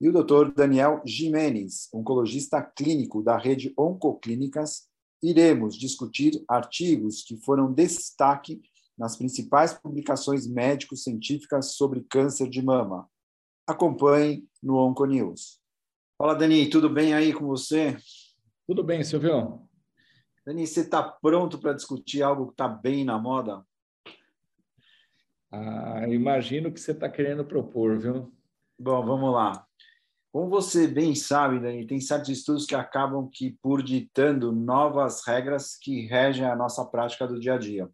e o Dr. Daniel Jimenez, oncologista clínico da rede Oncoclínicas, iremos discutir artigos que foram destaque nas principais publicações médico-científicas sobre câncer de mama. Acompanhe no Onconews. Fala, Dani, tudo bem aí com você? Tudo bem, Silvio. Dani, você está pronto para discutir algo que está bem na moda? Ah, imagino que você está querendo propor, viu? Bom, vamos lá. Como você bem sabe, Dani, tem certos estudos que acabam que por ditando novas regras que regem a nossa prática do dia a dia.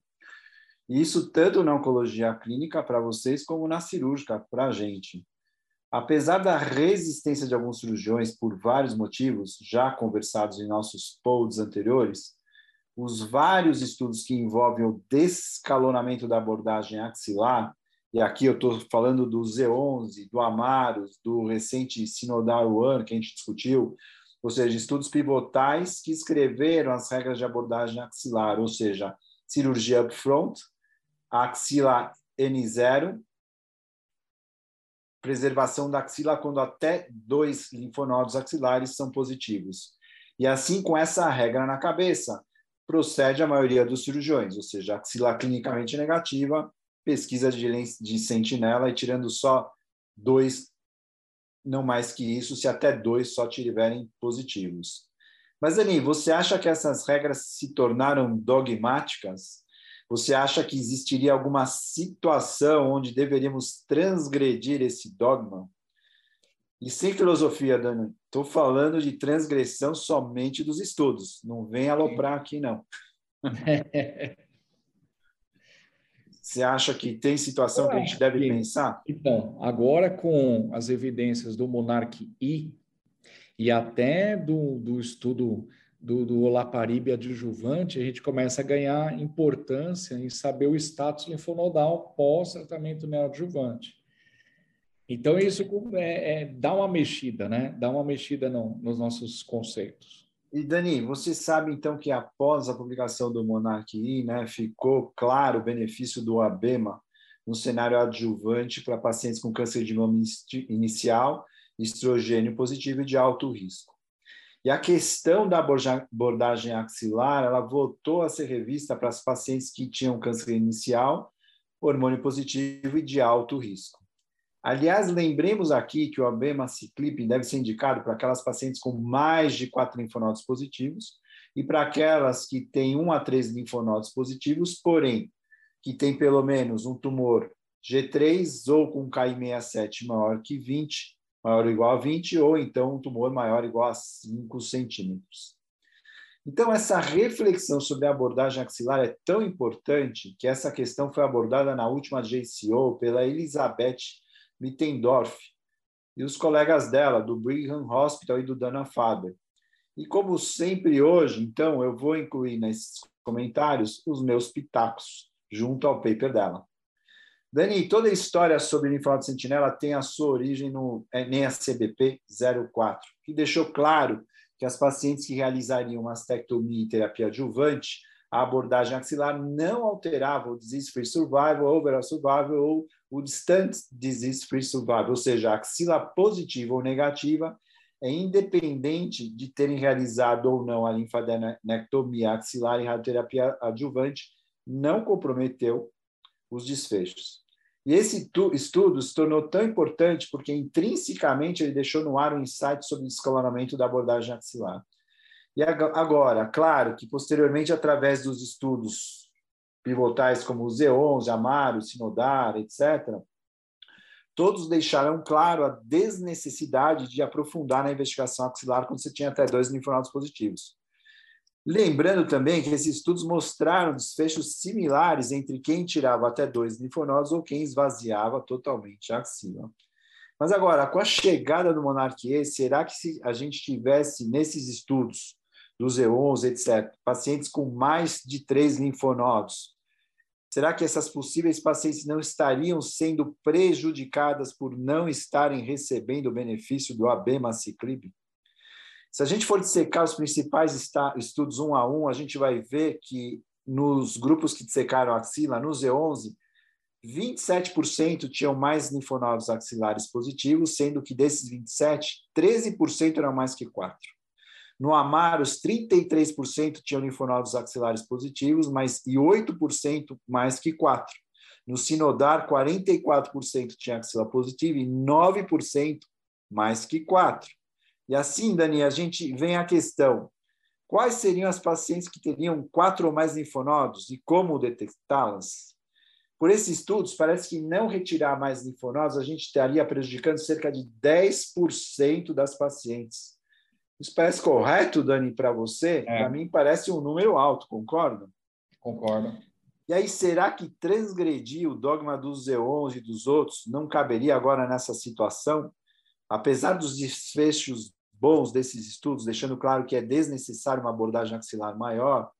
Isso tanto na oncologia clínica para vocês, como na cirúrgica para a gente. Apesar da resistência de alguns cirurgiões por vários motivos, já conversados em nossos pods anteriores, os vários estudos que envolvem o descalonamento da abordagem axilar, e aqui eu estou falando do Z11, do Amaros, do recente Sinodal One, que a gente discutiu, ou seja, estudos pivotais que escreveram as regras de abordagem axilar, ou seja, cirurgia upfront, axila N0, preservação da axila quando até dois linfonodos axilares são positivos. E assim, com essa regra na cabeça, procede a maioria dos cirurgiões, ou seja, axila clinicamente negativa, pesquisa de, de sentinela e tirando só dois, não mais que isso, se até dois só tiverem positivos. Mas, Ani, você acha que essas regras se tornaram dogmáticas? Você acha que existiria alguma situação onde deveríamos transgredir esse dogma? E sem filosofia, Dani, estou falando de transgressão somente dos estudos. Não vem aloprar aqui, não. Você acha que tem situação que a gente deve pensar? Então, agora com as evidências do Monarch I e até do, do estudo do, do olaparib adjuvante, a gente começa a ganhar importância em saber o status linfonodal pós-tratamento neoadjuvante. Então, isso é, é, dá uma mexida, né? Dá uma mexida no, nos nossos conceitos. E, Dani, você sabe, então, que após a publicação do Monarch I, né, ficou claro o benefício do ABEMA no cenário adjuvante para pacientes com câncer de mama inicial, estrogênio positivo e de alto risco. E a questão da abordagem axilar, ela voltou a ser revista para as pacientes que tinham câncer inicial, hormônio positivo e de alto risco. Aliás, lembremos aqui que o abemaciclip deve ser indicado para aquelas pacientes com mais de quatro linfonodos positivos e para aquelas que têm um a três linfonodos positivos, porém, que têm pelo menos um tumor G3 ou com KI67 maior que 20 maior ou igual a 20, ou então um tumor maior ou igual a 5 centímetros. Então, essa reflexão sobre a abordagem axilar é tão importante que essa questão foi abordada na última JCO pela Elizabeth Mittendorf e os colegas dela, do Brigham Hospital e do Dana-Farber. E como sempre hoje, então, eu vou incluir nesses comentários os meus pitacos, junto ao paper dela. Dani, toda a história sobre linfonodo sentinela tem a sua origem no NSCBP 04, que deixou claro que as pacientes que realizariam mastectomia e terapia adjuvante, a abordagem axilar não alterava o disease-free survival, overall survival ou o distant disease-free survival, ou seja, a axila positiva ou negativa é independente de terem realizado ou não a linfadenectomia axilar e radioterapia adjuvante, não comprometeu os desfechos. E esse estudo se tornou tão importante porque intrinsecamente ele deixou no ar um insight sobre o escalonamento da abordagem axilar. E agora, claro que posteriormente, através dos estudos pivotais como o Z11, Amaro, Sinodar, etc., todos deixaram claro a desnecessidade de aprofundar na investigação axilar quando você tinha até dois linfonodos positivos. Lembrando também que esses estudos mostraram desfechos similares entre quem tirava até dois linfonodos ou quem esvaziava totalmente a axila. Mas agora, com a chegada do Monarch E, será que se a gente tivesse nesses estudos do Z11, etc. Pacientes com mais de três linfonodos. Será que essas possíveis pacientes não estariam sendo prejudicadas por não estarem recebendo o benefício do abemaciclib? Se a gente for dissecar os principais estudos um a um, a gente vai ver que nos grupos que dissecaram axila, no Z11, 27% tinham mais linfonodos axilares positivos, sendo que desses 27, 13% eram mais que 4. No Amaros, 33% tinham linfonodos axilares positivos, mas e 8% mais que 4. No Sinodar, 44% tinha axila positiva e 9% mais que 4. E assim, Dani, a gente vem à questão: quais seriam as pacientes que teriam quatro ou mais linfonodos e como detectá-las? Por esses estudos, parece que não retirar mais linfonodos, a gente estaria prejudicando cerca de 10% das pacientes. Isso parece correto, Dani, para você? É. Para mim, parece um número alto, concorda? Concordo. E aí, será que transgredir o dogma dos Z11 e dos outros não caberia agora nessa situação? Apesar dos desfechos bons desses estudos, deixando claro que é desnecessário uma abordagem axilar maior,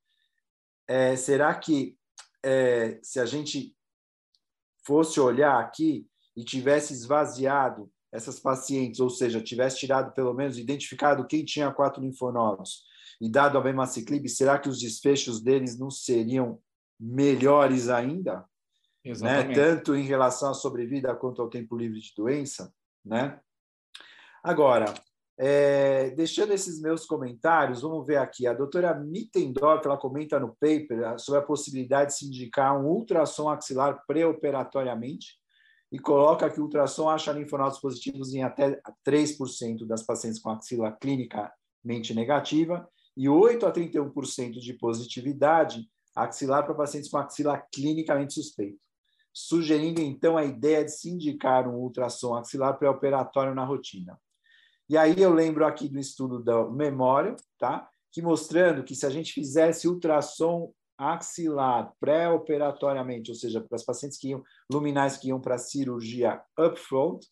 é, será que é, se a gente fosse olhar aqui e tivesse esvaziado essas pacientes, ou seja, tivesse tirado pelo menos identificado quem tinha quatro linfonodos e dado a bemaciclib, será que os desfechos deles não seriam melhores ainda? Né? Tanto em relação à sobrevida quanto ao tempo livre de doença, né? Agora, é, deixando esses meus comentários, vamos ver aqui. A doutora Mittendorf ela comenta no paper sobre a possibilidade de se indicar um ultrassom axilar pré-operatoriamente e coloca que o ultrassom acha linfonodos positivos em até 3% das pacientes com axila clinicamente negativa e 8 a 31% de positividade axilar para pacientes com axila clinicamente suspeito, sugerindo então a ideia de se indicar um ultrassom axilar pré-operatório na rotina. E aí eu lembro aqui do estudo da memória, tá? que mostrando que se a gente fizesse ultrassom axilar pré-operatoriamente, ou seja, para as pacientes que iam luminais que iam para a cirurgia upfront,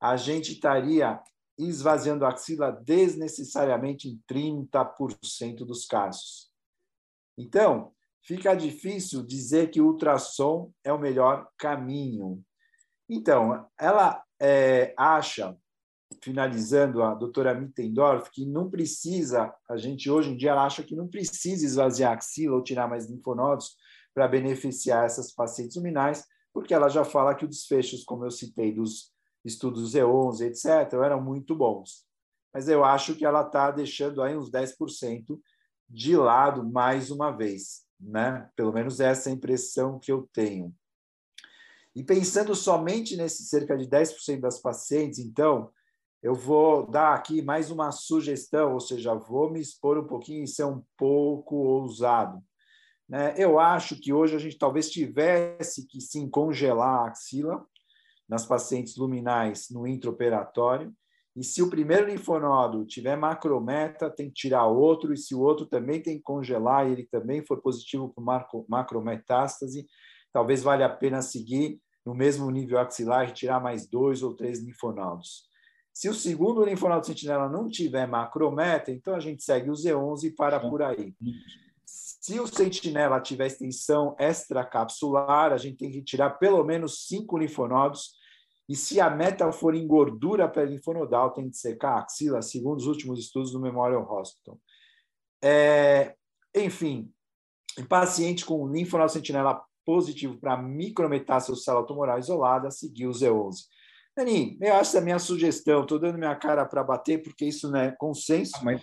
a gente estaria esvaziando a axila desnecessariamente em 30% dos casos. Então, fica difícil dizer que o ultrassom é o melhor caminho. Então, ela é, acha finalizando, a doutora Mittendorf, que não precisa, a gente hoje em dia acha que não precisa esvaziar a axila ou tirar mais linfonodos para beneficiar essas pacientes luminais, porque ela já fala que os desfechos, como eu citei, dos estudos Z11, etc., eram muito bons. Mas eu acho que ela está deixando aí uns 10% de lado mais uma vez, né? Pelo menos essa é a impressão que eu tenho. E pensando somente nesse cerca de 10% das pacientes, então, eu vou dar aqui mais uma sugestão, ou seja, vou me expor um pouquinho e ser um pouco ousado. Né? Eu acho que hoje a gente talvez tivesse que sim congelar a axila nas pacientes luminais no intraoperatório, e se o primeiro linfonodo tiver macrometa, tem que tirar outro, e se o outro também tem que congelar e ele também for positivo para macrometástase, talvez valha a pena seguir no mesmo nível axilar e retirar mais dois ou três linfonodos. Se o segundo linfonodo sentinela não tiver macrometa, então a gente segue o Z11 e para por aí. Se o sentinela tiver extensão extracapsular, a gente tem que tirar pelo menos cinco linfonodos. E se a meta for em gordura pré-linfonodal, tem que secar a axila, segundo os últimos estudos do Memorial Hospital. É, enfim, em paciente com linfonodo sentinela positivo para micrometástase ou célula tumoral isolada, seguir o Z11. Dani, eu acho a minha sugestão, estou dando minha cara para bater, porque isso não é consenso. Ah, mas...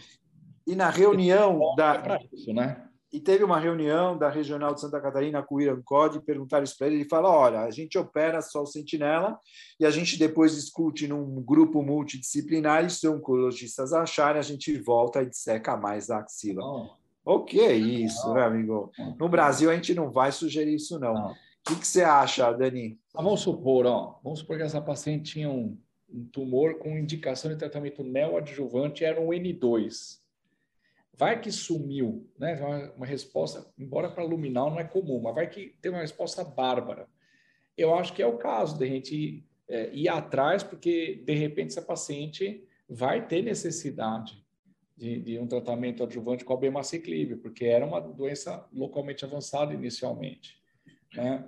E na reunião da. Isso, né? E teve uma reunião da Regional de Santa Catarina com o Irã Code, perguntaram isso para ele, ele fala, olha, a gente opera só o sentinela e a gente depois discute num grupo multidisciplinar e se oncologistas acharem, a gente volta e disseca mais a axila. Oh. O que é isso, né, amigo? No Brasil a gente não vai sugerir isso, não. não. O que, você acha, Dani? Ah, vamos supor, ó, vamos supor que essa paciente tinha um, um tumor com indicação de tratamento neoadjuvante, era um N2. Vai que sumiu, né? Uma, uma resposta, embora para luminal não é comum, mas vai que tem uma resposta bárbara. Eu acho que é o caso de a gente é, ir atrás, porque de repente essa paciente vai ter necessidade de, de, um tratamento adjuvante com a bemaciclib, porque era uma doença localmente avançada inicialmente. Né?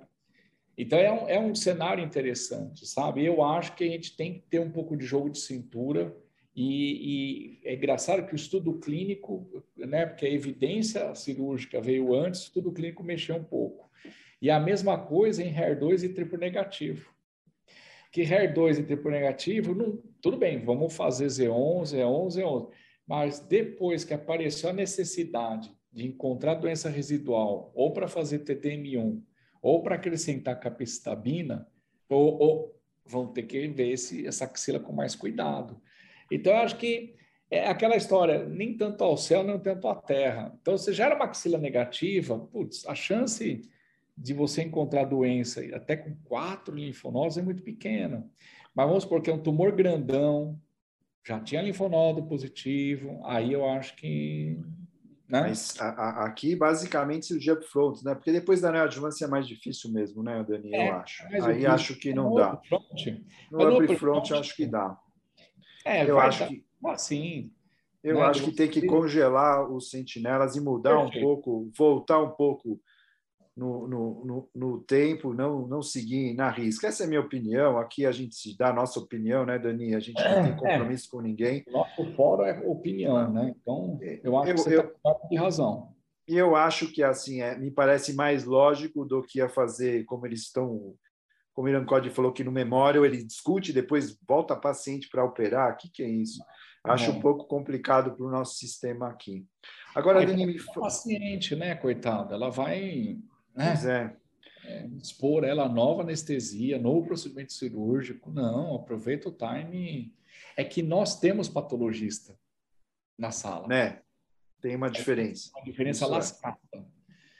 Então, é um, é um cenário interessante, sabe? Eu acho que a gente tem que ter um pouco de jogo de cintura e, e, é engraçado que o estudo clínico, né, porque a evidência cirúrgica veio antes, o estudo clínico mexeu um pouco. E a mesma coisa em HER2 e triplo negativo. Que HER2 e triplo negativo, não, tudo bem, vamos fazer Z11, Z11, Z11. Mas depois que apareceu a necessidade de encontrar doença residual, ou para fazer TTM1, ou para acrescentar capecitabina, ou, ou vão ter que ver esse, essa axila com mais cuidado. Então, eu acho que é aquela história, nem tanto ao céu, nem tanto à terra. Então, se gera uma axila negativa, putz, a chance de você encontrar doença até com quatro linfonodos é muito pequena. Mas vamos supor que é um tumor grandão, já tinha linfonodo positivo, aí eu acho que. Né? Mas a, a, aqui, basicamente, cirurgia upfront, né? Porque depois da neoadjuvância é mais difícil mesmo, né, Dani? É, eu acho. Aí acho que não dá. No upfront, acho que dá. É, eu acho que. Assim. Eu né? acho que tem que congelar os sentinelas e mudar um pouco, voltar um pouco no, no, no, no, tempo, não, não seguir na risca. Essa é a minha opinião. Aqui a gente se dá a nossa opinião, né, Dani? A gente não tem é, é. compromisso é. com ninguém. Nosso fórum é opinião, né? Então, eu acho eu, que você eu, tá de razão. E eu acho que assim é, me parece mais lógico do que a fazer como eles estão como o Irã Code falou que no memória ele discute, depois volta a paciente para operar. O que, que é isso? Acho é. um pouco complicado para o nosso sistema aqui. Agora, é, Dani, me paciente, né, coitada? Ela vai né, pois é. É, expor ela a nova anestesia, novo procedimento cirúrgico. Não, aproveita o time. É que nós temos patologista na sala. Né? Tem uma diferença. Uma diferença isso é. lascada.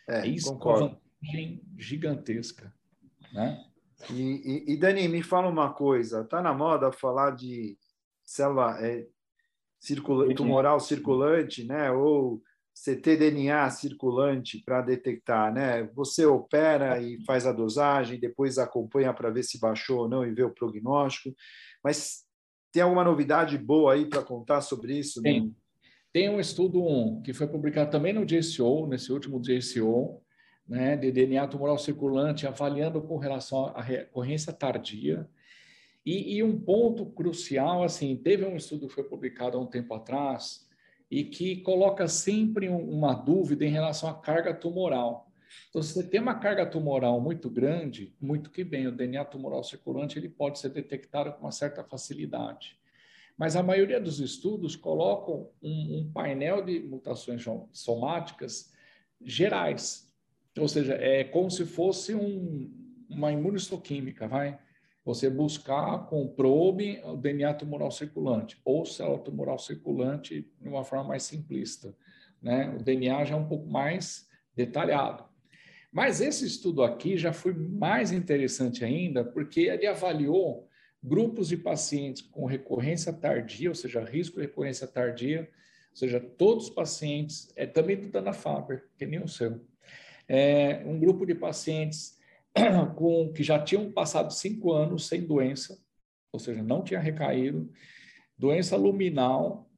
É, isso concordo. é uma vantagem gigantesca. Né? E, e, e, Dani, me fala uma coisa: está na moda falar de célula é, circula, tumoral circulante, né? Ou ctDNA circulante para detectar, né? Você opera e faz a dosagem, depois acompanha para ver se baixou ou não e vê o prognóstico. Mas tem alguma novidade boa aí para contar sobre isso? Tem. Tem um estudo que foi publicado também no JCO, nesse último JCO, né, de DNA tumoral circulante, avaliando com relação à recorrência tardia. E, e, um ponto crucial, assim, teve um estudo que foi publicado há um tempo atrás e que coloca sempre uma dúvida em relação à carga tumoral. Então, se você tem uma carga tumoral muito grande, muito que bem, o DNA tumoral circulante ele pode ser detectado com uma certa facilidade. Mas a maioria dos estudos colocam um, um painel de mutações somáticas gerais, ou seja, é como se fosse um, uma imunistoquímica, vai? Você buscar com probe o DNA tumoral circulante ou célula tumoral circulante de uma forma mais simplista, né? O DNA já é um pouco mais detalhado. Mas esse estudo aqui já foi mais interessante ainda, porque ele avaliou grupos de pacientes com recorrência tardia, ou seja, risco de recorrência tardia, ou seja, todos os pacientes, é também do Dana Faber, que nem o seu é, um grupo de pacientes com, que já tinham passado cinco anos sem doença, ou seja, não tinha recaído, doença luminal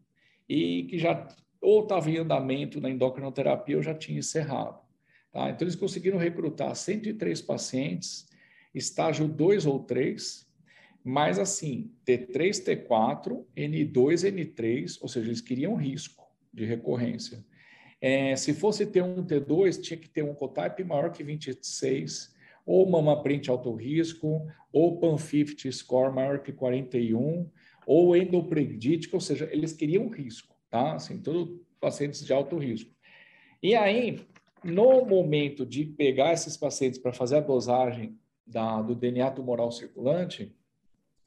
e que já ou estava em andamento na endocrinoterapia ou já tinha encerrado. Tá? Então, eles conseguiram recrutar 103 pacientes, estágio 2 ou 3, mas assim, T3, T4, N2, N3, ou seja, eles queriam risco de recorrência. É, se fosse ter um T2, tinha que ter um cotype maior que 26, ou mama print alto risco, ou pan50 score maior que 41, ou endopredítico, ou seja, eles queriam risco, tá? Assim, todos pacientes de alto risco. E aí, no momento de pegar esses pacientes para fazer a dosagem da, do DNA tumoral circulante,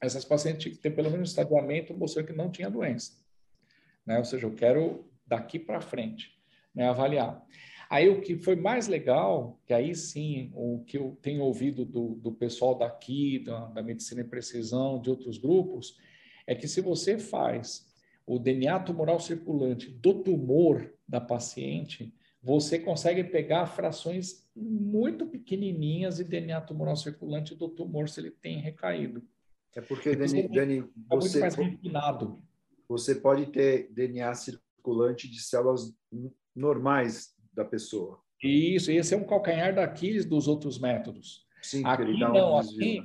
essas pacientes tinham que ter pelo menos estadiamento mostrando que não tinha doença. Né? Ou seja, eu quero daqui para frente né, avaliar. Aí o que foi mais legal, que aí sim, o que eu tenho ouvido do, do pessoal daqui, da, da medicina em precisão, de outros grupos, é que se você faz o DNA tumoral circulante do tumor da paciente, você consegue pegar frações muito pequenininhas de DNA tumoral circulante do tumor se ele tem recaído. É porque, Dani, Dani é você, muito mais refinado. você pode ter DNA circulante de células normais da pessoa. Isso, esse é um calcanhar daqueles dos outros métodos. Sim, aqui ele dá um não, aqui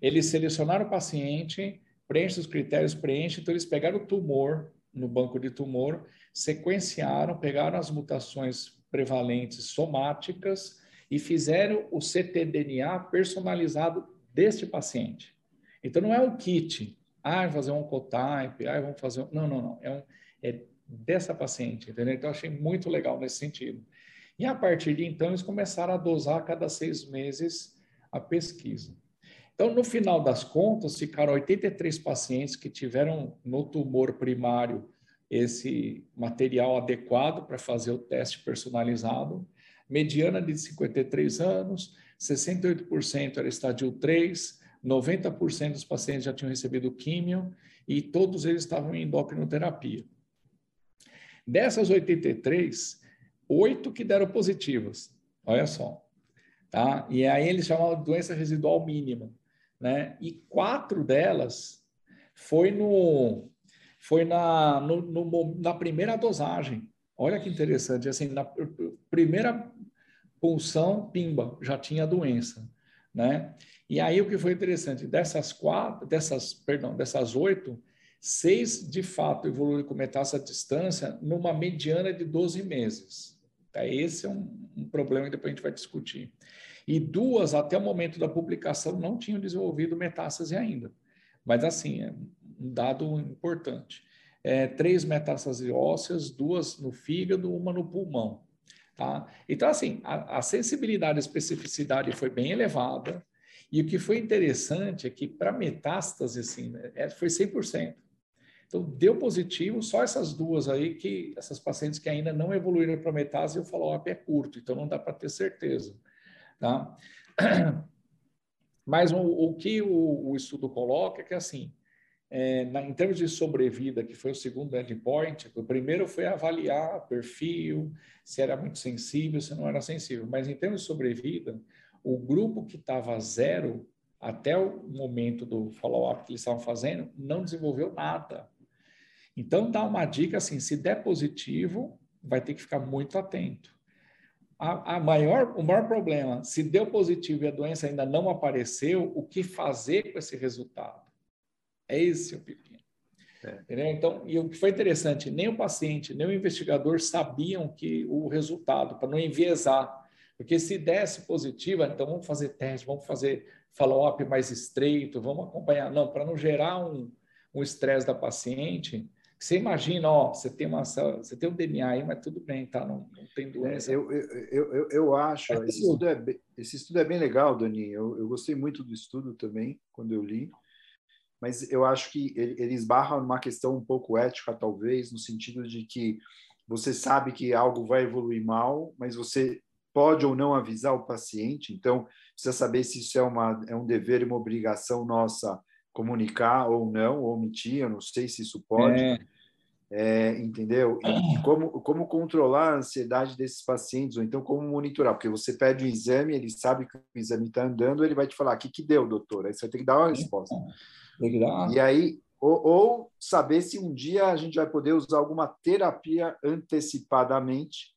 eles selecionaram o paciente, preenche os critérios, preenche, então eles pegaram o tumor no banco de tumor, sequenciaram, pegaram as mutações prevalentes somáticas e fizeram o ctDNA personalizado deste paciente. Então não é um kit, ah, fazer um oncotype, ah, vamos fazer um... Não, não, não, é, um, é dessa paciente, entendeu? Então achei muito legal nesse sentido. E a partir de então eles começaram a dosar a cada seis meses a pesquisa. Então, no final das contas, ficaram 83 pacientes que tiveram no tumor primário esse material adequado para fazer o teste personalizado, mediana de 53 anos, 68% era estádio 3, 90% dos pacientes já tinham recebido químio e todos eles estavam em endocrinoterapia. Dessas 83, oito que deram positivas, olha só. Tá? E aí eles chamavam de doença residual mínima né? E quatro delas foi no foi na, no, no, na primeira dosagem. Olha que interessante, assim, na primeira punção, pimba, já tinha doença, né? E aí o que foi interessante, dessas quatro, dessas, perdão, dessas oito, seis de fato evoluíram com metástase à distância numa mediana de 12 meses. Tá? Esse é um, um problema que depois a gente vai discutir e duas, até o momento da publicação, não tinham desenvolvido metástase ainda. Mas, assim, é um dado importante. É, três metástases ósseas, duas no fígado, uma no pulmão. Tá? Então, assim, a, a sensibilidade e especificidade foi bem elevada, e o que foi interessante é que para metástase, assim, né, foi 100%. Então, deu positivo, só essas duas aí, que essas pacientes que ainda não evoluíram para metástase, o follow-up é curto, então não dá para ter certeza. Tá? Mas o, o que o, o, estudo coloca é que, assim, é, na, em termos de sobrevida, que foi o segundo endpoint, o primeiro foi avaliar perfil, se era muito sensível, se não era sensível. Mas em termos de sobrevida, o grupo que estava zero até o momento do follow-up que eles estavam fazendo, não desenvolveu nada. Então, dá uma dica assim: se der positivo, vai ter que ficar muito atento a, a, maior, o maior problema, se deu positivo e a doença ainda não apareceu, o que fazer com esse resultado? É esse o pepino. É. Então, e o que foi interessante, nem o paciente, nem o investigador sabiam que o resultado, para não enviesar. Porque se desse positiva, então vamos fazer teste, vamos fazer follow-up mais estreito, vamos acompanhar. Não, para não gerar um estresse um da paciente, você imagina, ó, você tem uma você tem um DNA aí, mas tudo bem, tá? Não, não tem doença. É, eu, eu, eu, eu acho, é esse, estudo é bem, esse estudo é bem legal, Dani. Eu, eu gostei muito do estudo também, quando eu li, mas eu acho que ele, ele esbarra numa questão um pouco ética, talvez, no sentido de que você sabe que algo vai evoluir mal, mas você pode ou não avisar o paciente, então precisa saber se isso é, uma, é um dever e uma obrigação nossa comunicar ou não, ou omitir, eu não sei se isso pode. É. É, entendeu? E como, como controlar a ansiedade desses pacientes, ou então como monitorar, porque você pede o exame, ele sabe que o exame está andando, ele vai te falar: o que, que deu, doutor? Aí você tem que dar uma resposta. Tem que dar. E aí, ou, ou saber se um dia a gente vai poder usar alguma terapia antecipadamente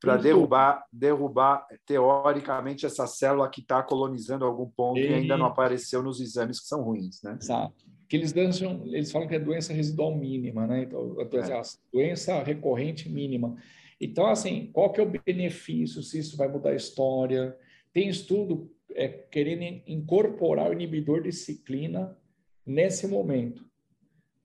para derrubar, derrubar teoricamente essa célula que está colonizando algum ponto e... e ainda não apareceu nos exames que são ruins, né? Exato que eles dançam, eles falam que é doença residual mínima, né? Então, a doença, é. doença recorrente mínima. Então, assim, qual que é o benefício, se isso vai mudar a história? Tem estudo é, querendo incorporar o inibidor de ciclina nesse momento,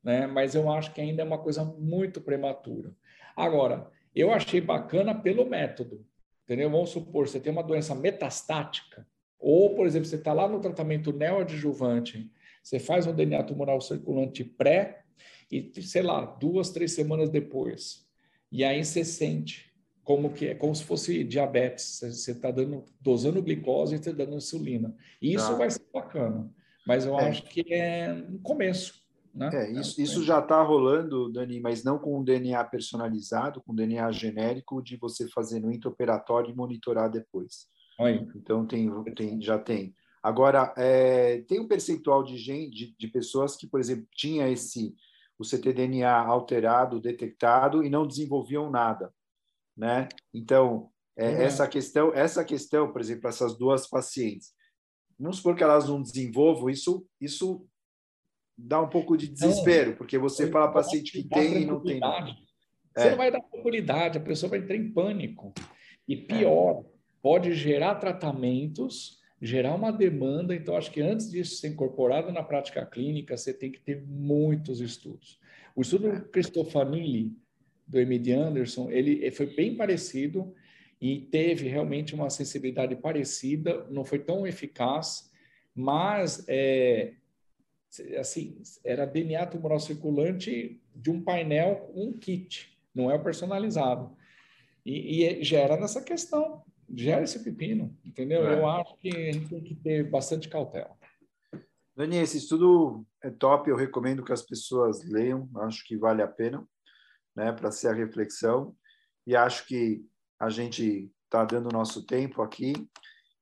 né? Mas eu acho que ainda é uma coisa muito prematura. Agora, eu achei bacana pelo método, entendeu? Vamos supor, você tem uma doença metastática, ou, por exemplo, você está lá no tratamento neoadjuvante, você faz um DNA tumoral circulante pré e, sei lá, duas, três semanas depois. E aí você sente como que é, como se fosse diabetes. Você está dando, dosando glicose e está dando insulina. E isso tá. vai ser bacana. Mas eu é. acho que é um começo. Né? É, isso, isso já está rolando, Dani, mas não com DNA personalizado, com DNA genérico de você fazer no intraoperatório e monitorar depois. Oi. Então tem, tem, já tem. Agora, é, tem um percentual de, gente, de, de, pessoas que, por exemplo, tinha esse o ctDNA alterado, detectado e não desenvolviam nada, né? Então, é, uhum. essa questão, essa questão, por exemplo, essas duas pacientes, vamos supor que elas não desenvolvam, isso, isso dá um pouco de desespero, porque você fala paciente que tem e não tem. Você é. não vai dar tranquilidade, a pessoa vai entrar em pânico. E pior, é. pode gerar tratamentos, gerar uma demanda. Então, acho que antes disso ser incorporado na prática clínica, você tem que ter muitos estudos. O estudo é. Cristofanilli, do M.D. Anderson, ele foi bem parecido e teve realmente uma sensibilidade parecida, não foi tão eficaz, mas é, assim, era DNA tumoral circulante de um painel, um kit, não é o personalizado. E, e gera nessa questão, gera esse pepino, entendeu? É. Eu acho que a gente tem que ter bastante cautela. Dani, esse estudo é top, eu recomendo que as pessoas leiam, acho que vale a pena, né, para ser a reflexão. E acho que a gente está dando nosso tempo aqui.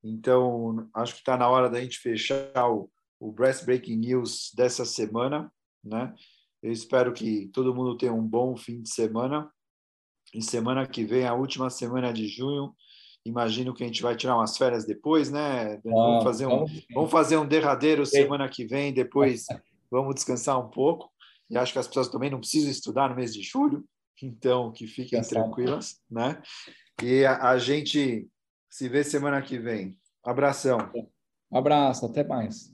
Então, acho que está na hora da gente fechar o, o Breast Breaking News dessa semana. Né? Eu espero que todo mundo tenha um bom fim de semana. E semana que vem, a última semana de junho, imagino que a gente vai tirar umas férias depois, né? Vamos fazer um, vamos fazer um derradeiro semana que vem, depois vamos descansar um pouco. E acho que as pessoas também não precisam estudar no mês de julho, então que fiquem tranquilas, né? E a, a gente se vê semana que vem. Abração. Abraço, até mais.